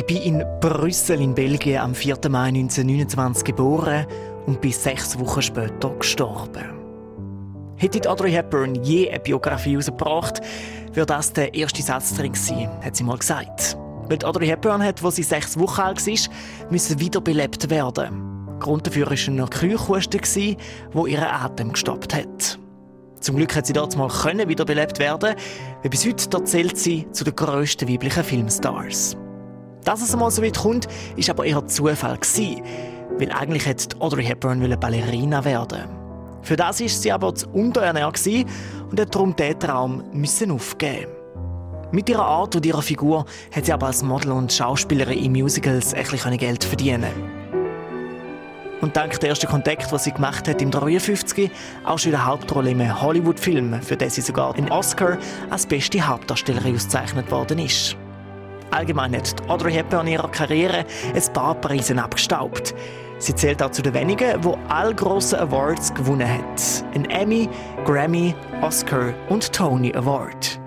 Ich bin in Brüssel in Belgien am 4. Mai 1929 geboren und bin sechs Wochen später gestorben. Hätte Audrey Hepburn je eine Biografie herausgebracht, würde das der erste Satz drin sein, hat sie mal gesagt. Weil Audrey Hepburn hat, als sie sechs Wochen alt war, müssen wiederbelebt werden. Grund dafür war ein Kühlhusten, der ihren Atem gestoppt hat. Zum Glück hat sie dort mal wiederbelebt werden, weil bis heute zählt sie zu den grössten weiblichen Filmstars. Dass es einmal so weit kommt, ist aber eher Zufall gewesen, weil eigentlich hätte Audrey Hepburn Ballerina werden Für das ist sie aber zu unterernährt und hat darum diesen Traum müssen aufgeben. Mit ihrer Art und ihrer Figur hat sie aber als Model und Schauspielerin in Musicals etwas Geld verdienen. Und dank der ersten Kontakt, was sie gemacht hat im 53, auch schon in der Hauptrolle im Hollywood-Film, für den sie sogar einen Oscar als beste Hauptdarstellerin ausgezeichnet worden ist. Allgemein hat Audrey Hepburn in ihrer Karriere ein paar Preise abgestaubt. Sie zählt auch zu den wenigen, die alle grossen Awards gewonnen hat. Ein Emmy, Grammy, Oscar und Tony Award.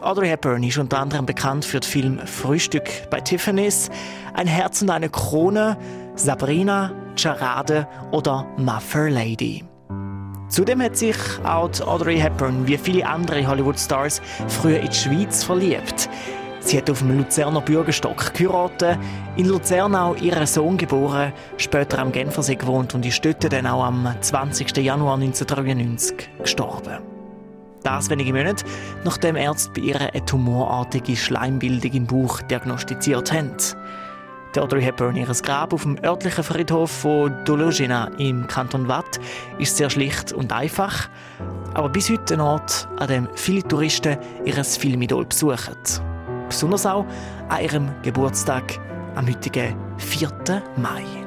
Audrey Hepburn ist unter anderem bekannt für den Film Frühstück bei Tiffany's, Ein Herz und eine Krone, Sabrina, Charade oder My Fair Lady. Zudem hat sich auch Audrey Hepburn wie viele andere Hollywood-Stars früher in die Schweiz verliebt. Sie hat auf dem Luzerner Bürgerstock geheiratet, in Luzern auch ihren Sohn geboren, später am Genfersee gewohnt und ist dort dann auch am 20. Januar 1993 gestorben. Das wenige Monate, nachdem Ärzte bei ihr eine tumorartige Schleimbildung im Bauch diagnostiziert haben. Der Audrey Hepburn, ihr Grab auf dem örtlichen Friedhof von Dologena im Kanton Watt, ist sehr schlicht und einfach, aber bis heute ein Ort, an dem viele Touristen ihr Filmidol besuchen. Besonders auch an ihrem Geburtstag am heutigen 4. Mai.